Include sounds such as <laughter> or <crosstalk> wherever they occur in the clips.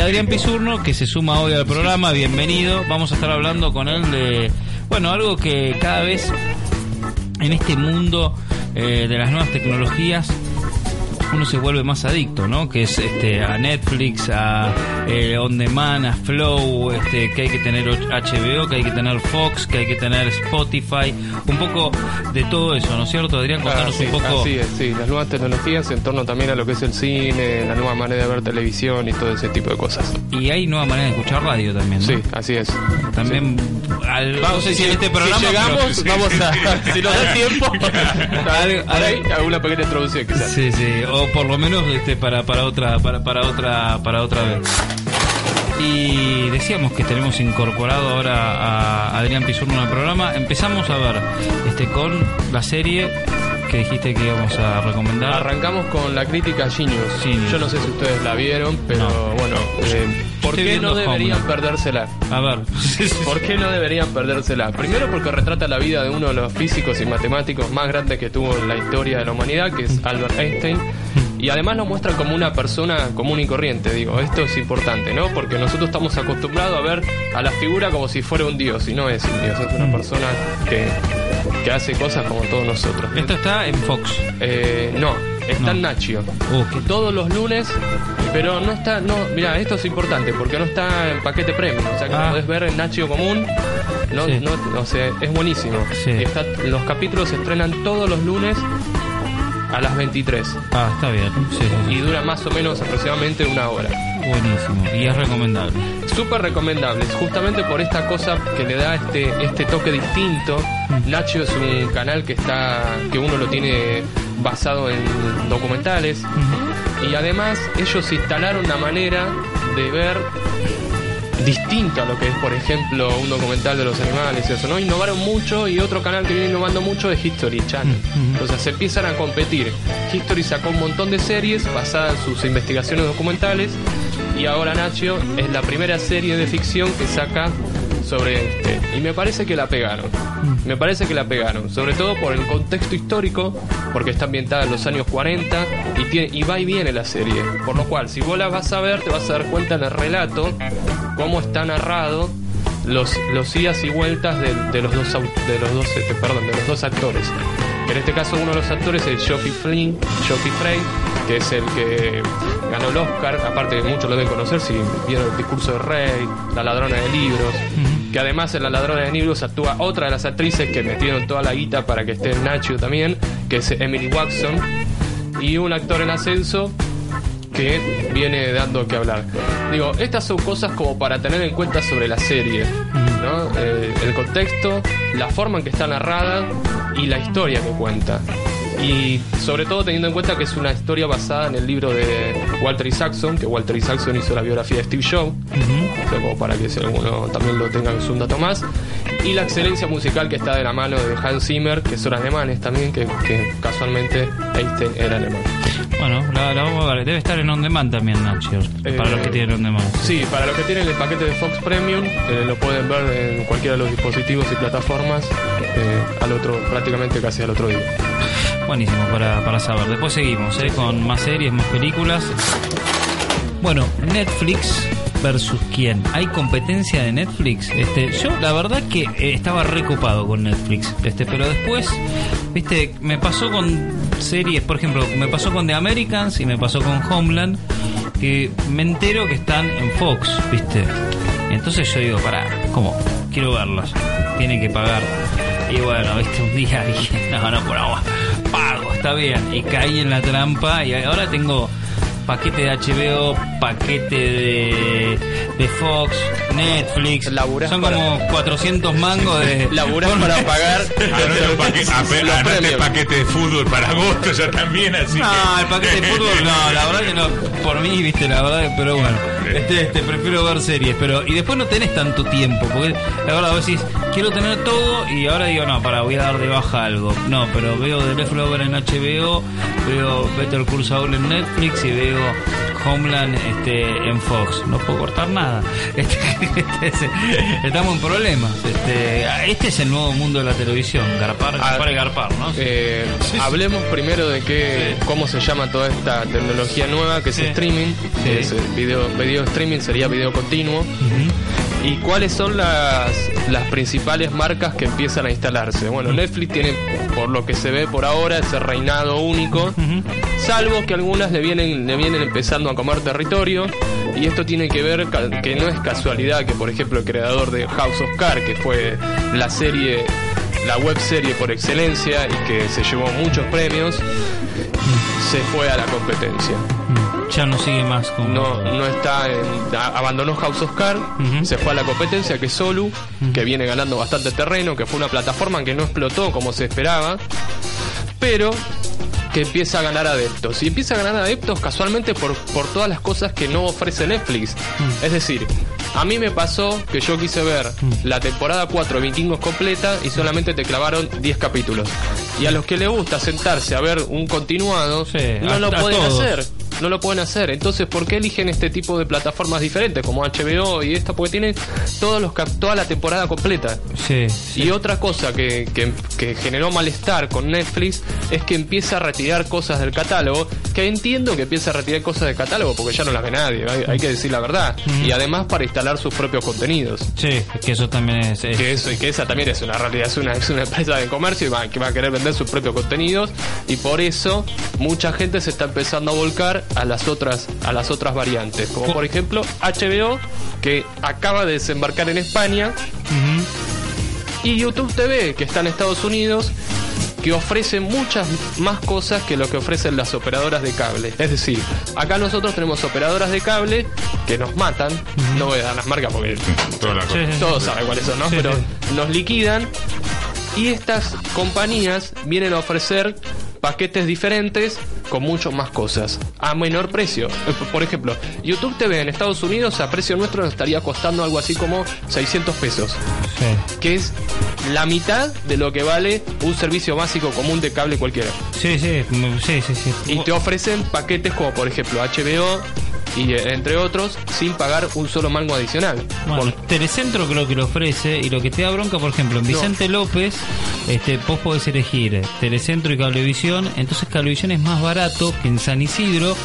Adrián Pisurno, que se suma hoy al programa, bienvenido. Vamos a estar hablando con él de, bueno, algo que cada vez en este mundo eh, de las nuevas tecnologías uno se vuelve más adicto, ¿no? Que es este a Netflix, a eh, On Demand, a Flow, este, que hay que tener HBO, que hay que tener Fox, que hay que tener Spotify, un poco de todo eso, ¿no es cierto, Adrián? Contanos sí, un poco. Así es, sí, las nuevas tecnologías en torno también a lo que es el cine, la nueva manera de ver televisión y todo ese tipo de cosas. Y hay nueva manera de escuchar radio también, ¿no? Sí, así es. También, al- no sé si en este programa. si llegamos, pero- vamos a, si nos da tiempo, <laughs> ahí, alguna pequeña introducción quizás. Sí, sí, o por lo menos este para para otra para, para otra para otra vez. Y decíamos que tenemos incorporado ahora a Adrián Pisurno en el programa. Empezamos a ver este con la serie que dijiste que íbamos a recomendar. Arrancamos con la crítica Genius. Genius. Yo no sé si ustedes la vieron, pero No. bueno, eh, ¿por Estoy qué viendo no deberían Homeland. perdérsela? A ver. <laughs> ¿Por qué no deberían perdérsela? Primero porque retrata la vida de uno de los físicos y matemáticos más grandes que tuvo en la historia de la humanidad, que es Albert Einstein. Y además lo muestra como una persona común y corriente, digo, esto es importante, ¿no? Porque nosotros estamos acostumbrados a ver a la figura como si fuera un dios, y no es un dios, es una persona que, que hace cosas como todos nosotros. Esto está en Fox. Eh, no, está Nacho. Oh, qué- Todos los lunes, pero no está, no, mira, esto es importante porque no está en paquete premium, o sea que Ah. lo podés ver en Nacho común, no, Sí. no, o sea, es buenísimo. Sí. Y está- los capítulos se estrenan todos los lunes a las 23 Ah, está bien. Sí, sí, sí. y dura más o menos aproximadamente una hora. Buenísimo. Y es recomendable. Súper recomendable, justamente por esta cosa que le da este, este toque distinto. Nacho es un canal que está, que uno lo tiene basado en documentales. Y además ellos instalaron una manera de ver distinto a lo que es, por ejemplo, un documental de los animales y eso, ¿no? Innovaron mucho y otro canal que viene innovando mucho es History Channel. Entonces se empiezan a competir. History sacó un montón de series basadas en sus investigaciones documentales y ahora Nacho es la primera serie de ficción que saca sobre este. Y me parece que la pegaron. Me parece que la pegaron. Sobre todo por el contexto histórico, porque está ambientada en los años 40 y, tiene, y va y viene la serie. Por lo cual, si vos la vas a ver, te vas a dar cuenta en el relato cómo está narrado los, los idas y vueltas de, de los dos de los dos este, perdón, de los dos actores. En este caso uno de los actores es Geoffrey Flynn, Geoffrey Frey, que es el que ganó el Oscar, aparte que muchos lo deben conocer si vieron el discurso del rey, la ladrona de libros, que además en la ladrona de libros actúa otra de las actrices que metieron toda la guita para que esté Nacho también, que es Emily Watson, y un actor en ascenso que viene dando que hablar. Digo, estas son cosas como para tener en cuenta sobre la serie, ¿no? Eh, el contexto, la forma en que está narrada y la historia que cuenta. Y sobre todo teniendo en cuenta que es una historia basada en el libro de Walter Isaacson, que Walter Isaacson hizo la biografía de Steve Jobs, o sea, como para que si alguno también lo tenga es un dato más. Y la excelencia musical que está de la mano de Hans Zimmer, que son alemanes también, que, que casualmente Einstein era alemán. Bueno, la, la vamos a ver. Debe estar en On Demand también, Nacho. Para Eh, los que tienen On Demand. Sí, para los que tienen el paquete de Fox Premium, eh, lo pueden ver en cualquiera de los dispositivos y plataformas eh, al otro, prácticamente casi al otro día. Buenísimo para, para saber. Después seguimos ¿eh? con más series, más películas. Bueno, Netflix versus quién. ¿Hay competencia de Netflix? Este, yo la verdad que eh, estaba recopado con Netflix, este, pero después, viste, me pasó con series, por ejemplo, me pasó con The Americans y me pasó con Homeland, que me entero que están en Fox, viste. Entonces yo digo, pará, ¿cómo? Quiero verlas. Tienen que pagar. Y bueno, viste, un día <laughs> dije, no, no, por agua, está bien. Y caí en la trampa y ahora tengo paquete de HBO, paquete de, de Fox, Netflix. Laburás Son para- como 400 mangos de... <laughs> Laburás para <laughs> pagar Anote un paquete, anote paquete de fútbol para agosto ya también, así No, el paquete de fútbol no, la verdad que no, por mí, viste, la verdad, pero bueno, este, este, prefiero ver series, pero, y después no tenés tanto tiempo, porque la verdad vos decís, quiero tener todo, y ahora digo, no, para, voy a dar de baja algo, no, pero veo The Leftover en HBO, veo Better Call Saul en Netflix, y veo Homeland este, en Fox, no puedo cortar nada, <laughs> este, este es- estamos en problemas, este, este es el nuevo mundo de la televisión, garpar, garpar y garpar, ¿no? Eh, hablemos primero de qué, Sí. cómo se llama toda esta tecnología nueva que es streaming, que es eh, video, video streaming sería video continuo. ¿Y cuáles son las, las principales marcas que empiezan a instalarse? Bueno, Netflix tiene, por lo que se ve por ahora, ese reinado único, salvo que algunas le vienen, le vienen empezando a comer territorio. Y esto tiene que ver que no es casualidad que, por ejemplo, el creador de House of Cards, que fue la serie, la web serie por excelencia y que se llevó muchos premios, se fue a la competencia. Ya no sigue más con. No, no está en, a- abandonó House of Cards, se fue a la competencia que es Solu, que viene ganando bastante terreno, que fue una plataforma que no explotó como se esperaba, pero que empieza a ganar adeptos. Y empieza a ganar adeptos casualmente por, por todas las cosas que no ofrece Netflix. Es decir, a mí me pasó que yo quise ver la temporada 4 de Vikingos completa y solamente te clavaron 10 capítulos. Y a los que les gusta sentarse a ver un continuado, Sí, no lo pueden hacer no lo pueden hacer. Entonces, ¿por qué eligen este tipo de plataformas diferentes como HBO y esta? Porque tienen todos los toda la temporada completa. Sí, sí. Y otra cosa que, que- que generó malestar con Netflix es que empieza a retirar cosas del catálogo, que entiendo que empieza a retirar cosas del catálogo porque ya no las ve nadie, hay, hay que decir la verdad. Y además para instalar sus propios contenidos. Sí, que eso también es. es- Que, eso, y que esa también es una realidad, es una, es una empresa de comercio y va, que va a querer vender sus propios contenidos y por eso mucha gente se está empezando a volcar a las otras, a las otras variantes, como por ejemplo HBO, que acaba de desembarcar en España, y YouTube TV, que está en Estados Unidos, que ofrece muchas más cosas que lo que ofrecen las operadoras de cable. Es decir, acá nosotros tenemos operadoras de cable que nos matan, no voy a dar las marcas porque la sí. todos saben cuáles son, ¿no? Pero nos liquidan y estas compañías vienen a ofrecer paquetes diferentes con mucho más cosas a menor precio. Por ejemplo, YouTube TV en Estados Unidos a precio nuestro nos estaría costando algo así como 600 pesos, Sí. que es la mitad de lo que vale un servicio básico común de cable cualquiera. Sí, sí, mm, sí, sí, sí. Y te ofrecen paquetes como por ejemplo HBO y eh, entre otros sin pagar un solo mango adicional. Bueno, Por- Telecentro creo que lo ofrece y lo que te da bronca, por ejemplo, en Vicente López, este, vos podés elegir Telecentro y Cablevisión, entonces Cablevisión es más barato que en San Isidro,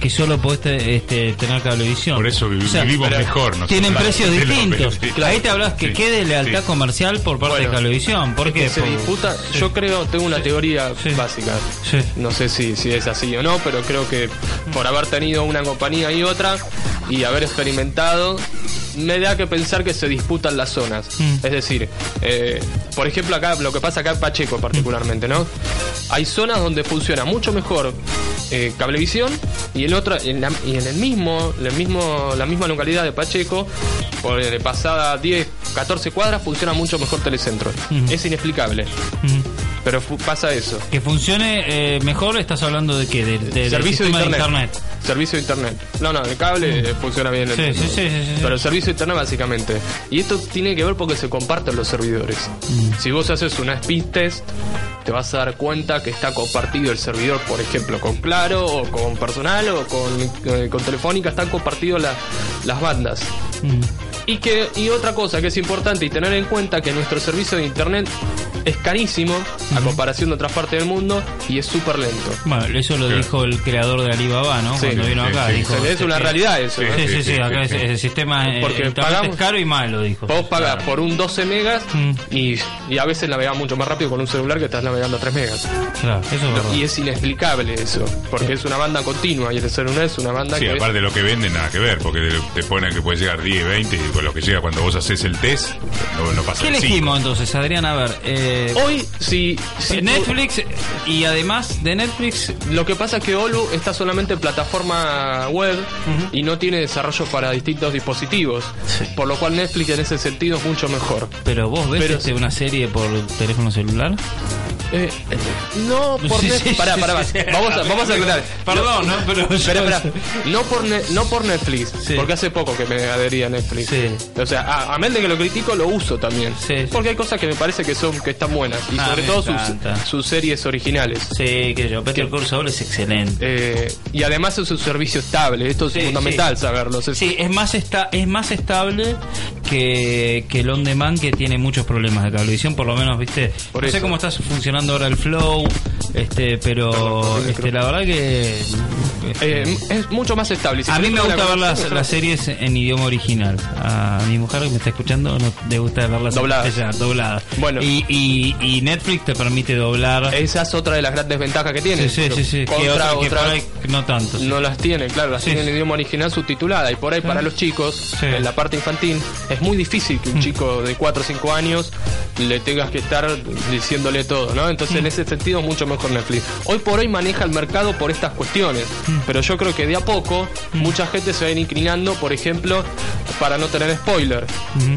que solo podés te- este, tener Cablevisión. Por eso O sea, vivimos mejor. Tienen precios distintos. sí. Ahí te hablas que Sí. quede lealtad Sí. comercial por parte Bueno, de Cablevisión. ¿Por Es qué? que se Por- disputa, sí. yo creo, tengo una teoría Sí. básica. Sí. No sé si, si es así o no, pero creo que por haber tenido una compañía y otra y haber experimentado, me da que pensar que se disputan las zonas. Mm. Es decir, eh, por ejemplo, acá lo que pasa acá en Pacheco particularmente, ¿no? Hay zonas donde funciona mucho mejor eh, cablevisión y en otra en la, y en el mismo, el mismo la misma localidad de Pacheco por eh, pasada 10 14 cuadras funciona mucho mejor telecentro Ujú. es inexplicable Ujú. Pero pasa eso Que funcione eh, mejor, estás hablando de qué? De, de- del servicio de sistema internet. servicio de internet no no el cable eh, funciona bien Sí, el- sí, sí, sí, sí. pero el servicio de internet básicamente y esto tiene que ver porque se comparten los servidores Mm. si vos haces una speed test te vas a dar cuenta que está compartido el servidor por ejemplo con Claro o con Personal o con, eh, con Telefónica están compartidos la- las bandas Mm. Y que y otra cosa que es importante y tener en cuenta que nuestro servicio de internet es carísimo a comparación de otras partes del mundo y es súper lento. Bueno, eso lo Claro. dijo el creador de Alibaba, ¿no? Sí, Cuando vino sí, acá, sí. dijo. es una que- realidad eso. Sí, ¿no? Sí, sí, sí, sí, acá sí, es- sí. el sistema eh, Porque pagamos- es caro y malo, dijo. Vos pagás por un 12 megas Mm. y, y a veces navegás mucho más rápido con un celular que estás navegando a 3 megas. Claro, eso es verdad. Y es inexplicable eso, porque es una banda continua y el celular es una banda Sí, que... aparte de lo que venden, nada que ver, porque te ponen que puede llegar 10, 20 y con lo que llega cuando vos haces el test, no, no pasa ¿Qué elegimos entonces, Adrián? A ver, eh, Hoy, si... Netflix y además de Netflix, Lo que pasa es que Olu está solamente en plataforma web y no tiene desarrollo para distintos dispositivos. Por lo cual Netflix en ese sentido es mucho mejor. pero vos ves Pero- este, una serie por teléfono celular? Eh, no <laughs> por Netflix. pará. Vamos a, vamos a aclarar. Perdón, ¿no? Pero Espera, espera. No por, Ne- no por Netflix, Sí. porque hace poco que me adherí a Netflix. Sí. O sea, a, a Mel de que lo critico, lo uso también. Sí. Porque hay cosas que me parece que son que están buenas. Y Ah, sobre todo sus, sus series originales. Sí, que yo. Peter Call Saul es excelente. Eh, y además es un servicio estable. Esto es fundamental saberlo. Es- Sí, es más esta, es más estable que, que el on demand que tiene muchos problemas de cablevisión, por lo menos, viste. Por no sé cómo está funcionando ahora el flow, Este, pero este, la verdad que Eh, es mucho más estable. Si a mí me gusta ver las, las series en idioma original. A mi mujer que me está escuchando no le gusta verlas Dobladas. dobladas. Bueno. y, y, y Netflix te permite doblar. Esa es otra de las grandes ventajas que tiene. sí, sí, sí, que Contra otra que otra- ahí no tanto. sí. No las tiene, claro, las tiene en idioma original subtitulada. Y por ahí para los chicos. Mm. en la parte infantil, es muy difícil que un chico de 4 o 5 años le tengas que estar diciéndole todo, ¿no? Entonces, Mm. en ese sentido, mucho mejor Netflix. Hoy por hoy maneja el mercado por estas cuestiones, Mm. pero yo creo que de a poco mucha gente se va a ir inclinando, por ejemplo, para no tener spoiler.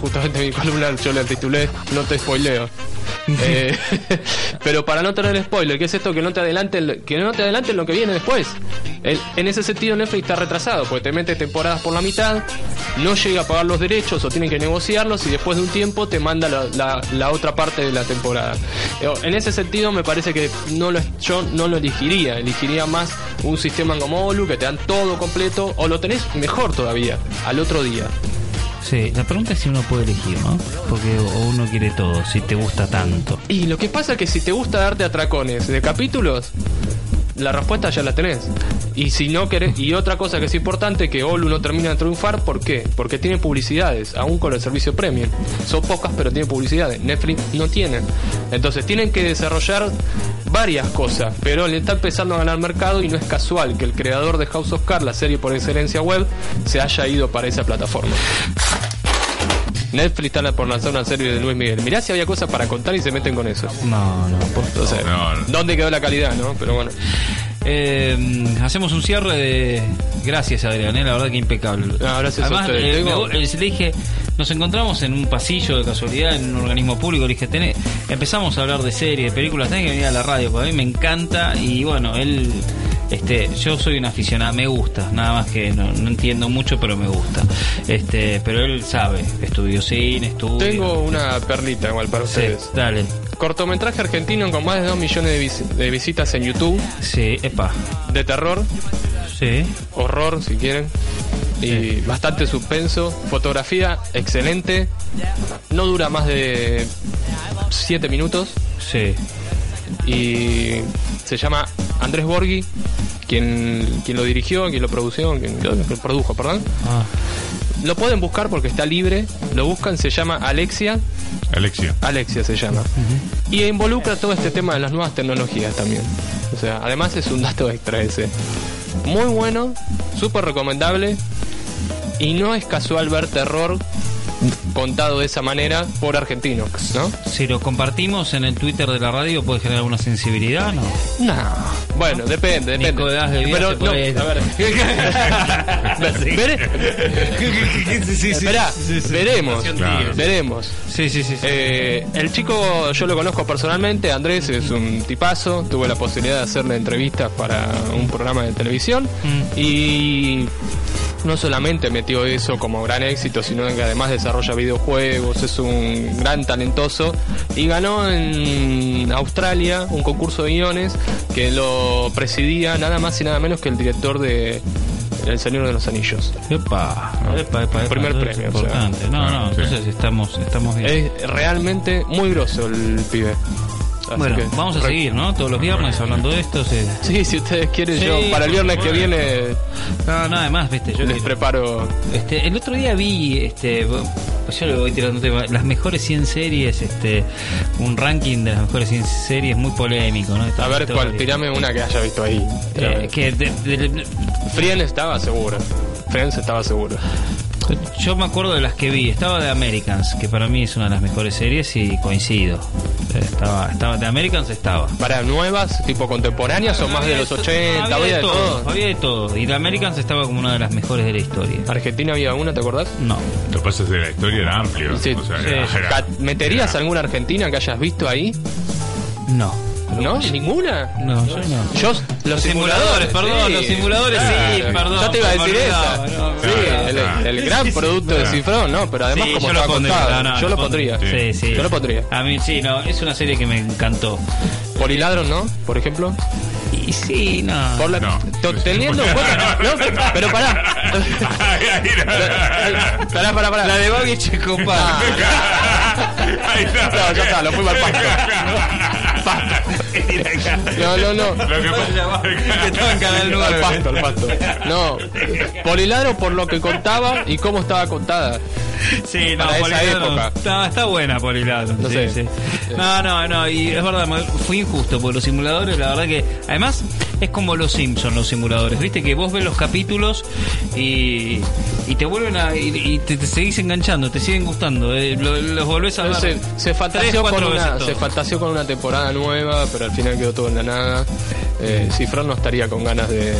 Justamente mi columna yo la titulé No te spoileo. Eh, <laughs> pero para no tener spoiler, ¿qué es esto? Que no te adelanten, que no te adelanten lo que viene después. El- en ese sentido Netflix está retrasado, porque te mete temporadas por la mitad, no llega a pagar los derechos o tienen que negociarlos y después de un tiempo te manda la, la- la otra parte de la temporada. Eh, En ese sentido me parece que no lo, yo no lo elegiría, elegiría más un sistema como Olu que te dan todo completo o lo tenés mejor todavía, al otro día. Sí, la pregunta es si uno puede elegir, ¿no? Porque o uno quiere todo, si te gusta tanto. Y lo que pasa es que si te gusta darte atracones de capítulos, la respuesta ya la tenés. Y si no querés, y otra cosa que es importante, que Olu no termina de triunfar, ¿por qué? Porque tiene publicidades, aún con el servicio premium. Son pocas, pero tiene publicidades. Netflix no tiene. Entonces tienen que desarrollar varias cosas, pero le está empezando a ganar mercado y no es casual que el creador de House of Cards, la serie por excelencia web, se haya ido para esa plataforma. Netflix está por lanzar una serie de Luis Miguel. Mirá si había cosas para contar y se meten con eso. No, no, por sea, No, no. ¿dónde quedó la calidad, no? Pero bueno. Eh, hacemos un cierre de. Gracias, Adrián, eh, la verdad que impecable. Gracias a Además, eh, me- eh, le dije, nos encontramos en un pasillo de casualidad en un organismo público. Le dije, "Tenés-". empezamos a hablar de series, de películas, tenés que venir a la radio, porque a mí me encanta. Y bueno, él. Este, yo soy un aficionado, me gusta, nada más que no, no entiendo mucho, pero me gusta. Este, pero él sabe, estudió cine, estudio. Tengo una perlita igual para Sí, ustedes. dale. Cortometraje argentino con más de 2 millones de, vis- de visitas en YouTube. Sí, epa. De terror, Sí. horror si quieren. Y bastante suspenso. Fotografía excelente. No dura más de 7 minutos. Sí. Y se llama Andrés Borghi. Quien, quien lo dirigió, quien lo produjo, quien lo produjo, perdón. Ah. Lo pueden buscar porque está libre. Lo buscan, se llama Alexia. Alexia. Alexia se llama. Y involucra todo este tema de las nuevas tecnologías también. O sea, además es un dato extra ese. Muy bueno, súper recomendable. Y no es casual ver terror contado de esa manera por argentinos, ¿no? Si lo compartimos en el Twitter de la radio, ¿puede generar una sensibilidad? No. No. Bueno, depende, depende. De Vida Pero no, a ver. <laughs> Esperá, veremos. Claro. Veremos. Sí, sí, sí. sí. Eh, el chico yo lo conozco personalmente, Andrés es un tipazo, tuve la posibilidad de hacerle entrevistas para un programa de televisión Mm. y no solamente metió eso como gran éxito, sino que además desarrolla videojuegos, es un gran talentoso y ganó en Australia un concurso de guiones que lo presidía nada más y nada menos que el director de El Señor de los Anillos. Epa, epa, epa, epa, Primer eso es premio, o sea. Importante. no, no, sí. entonces estamos, estamos bien. Es realmente muy grosso el pibe. Así bueno, que- vamos a seguir, ¿no? Todos los viernes hablando de esto. sí. Sí, si ustedes quieren, Sí, yo para el viernes que viene No, nada más, viste. Yo les que- preparo. este, el otro día vi, este, pues yo le voy tirando tema, las mejores 100 series, este, un ranking de las mejores 100 series muy polémico, ¿no? A ver historia. cuál, tirame una que haya visto ahí. Eh, que de- de- Friends estaba seguro. Friends estaba seguro. Yo me acuerdo de las que vi. Estaba de Americans, que para mí es una de las mejores series y coincido. Estaba, estaba de Americans estaba. Para nuevas, tipo contemporáneas o más de los 80, había de todo. Había de todo. Y The Americans estaba como una de las mejores de la historia. Argentina había una, ¿te acordás? No. Lo que pasa es que la historia era amplia. Sí, o sea, sí, era- sí. era- Ca- ¿Meterías era- alguna argentina que hayas visto ahí? No. ¿No? ¿Ninguna? No, yo no. Yo, los, simuladores, perdón, los simuladores, sí, perdón, Yo te iba a decir no, sí, claro, el, claro. el gran producto de Cifrón, ¿no? Pero además, Sí, como yo lo pondría, contado, no, no, yo lo pon- pondría. Sí, sí. Yo lo pondría. A mí sí, no, es una serie que me encantó. Poliladron, ¿no? Por ejemplo. Y sí, no. Por la- No. teniendo en cuenta. ¿no? Pero pará. Ahí pará, pará, pará. La de Boggy Checopar. Ahí está. No, ya está, lo fuimos al pasto. No, no, no. Lo que pasa Que estaba en Canal Al 9. pasto, al pasto. No, Poliladro por lo que contaba y cómo estaba contada. Sí, no, Para esa Poliladro época. Está, está buena Poliladro. No sí, sé. sí. No, no, no, y es verdad, fue injusto porque los simuladores, la verdad que. Además, es como los Simpsons, los simuladores. Viste que vos ves los capítulos y, y te vuelven a. y, y te, te seguís enganchando, te siguen gustando. eh, lo- los volvés a ver. Se tres, fantaseó, con una, se fantaseó con una temporada nueva, pero al final quedó todo en la nada. Eh, Cifrón no estaría con ganas de,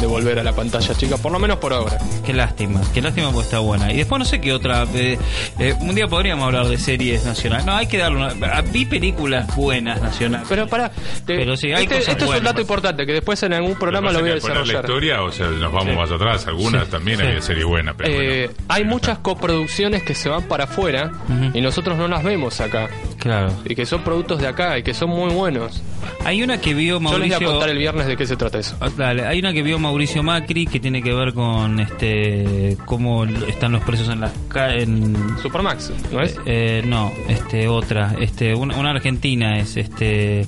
de volver a la pantalla chica, por lo menos por ahora. Qué lástima, qué lástima porque está buena. Y después no sé qué otra. eh, eh, un día podríamos hablar de series nacionales. No, hay que darle una. Vi películas buenas nacionales. Pero para, Pero sí, hay este, cosas esto es un buenas. dato importante que después en algún programa lo voy a poner la desarrollar. historia, o sea, nos vamos más atrás. Algunas Sí. también Sí. hay de serie buena, pero Eh, bueno. hay muchas coproducciones que se van para afuera y nosotros no las vemos acá. Claro. Y que son productos de acá y que son muy buenos. Hay una que vio Yo les voy a Mauricio. contar el viernes de qué se trata eso. Ah, Dale, hay una que vio Mauricio Macri que tiene que ver con este cómo están los precios en las en Supermax, ¿no es? Eh, no, este otra, este una, una argentina es este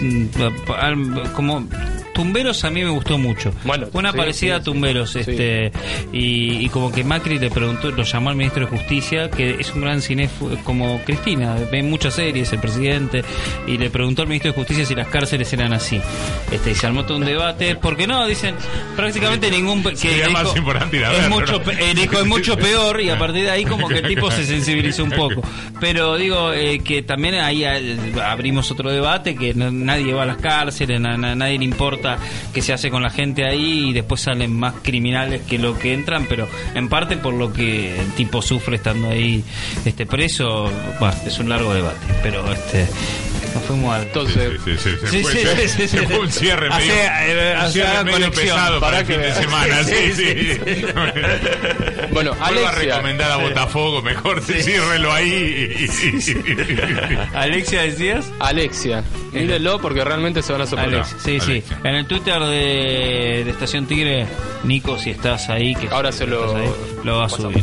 mm, como Tumberos a mí me gustó mucho. Bueno, una sí, parecida sí, a Tumberos, sí. este y, y como que Macri le preguntó, lo llamó al ministro de Justicia, que es un gran cine como Cristina, ve muchas series, el presidente, y le preguntó al ministro de Justicia si las cárceles eran así. Este, y se armó todo un debate, porque no, dicen prácticamente ningún que Sería dijo, más importante ir a es mucho, ¿no? es mucho peor y a <laughs> partir de ahí como que el tipo se sensibilizó un poco. Pero digo eh, que también ahí eh, abrimos otro debate, que no- nadie va a las cárceles, na- na- nadie le importa qué se hace con la gente ahí y después salen más criminales que lo que entran, pero en parte por lo que el tipo sufre estando ahí este preso, bueno, es un largo debate, pero este nos fuimos al... Entonces, Sí, sí, sí, se Sí, fue, sí, se- sí, sí, se sí. fue un cierre medio, eh, un hace cierre haga medio pesado para Para el fin que de semana. Sí, Sí, sí, sí. bueno, Vuelvo a Alexia, recomendar a Botafogo, mejor <laughs> ciérrelo ahí. <laughs> Alexia, decías. Alexia, mírenlo porque realmente se van a sorprender. Alex, sí, sí. Alexia. En el Twitter de, de Estación Tigre, Nico, si estás ahí, que Ahora se lo- lo va a subir.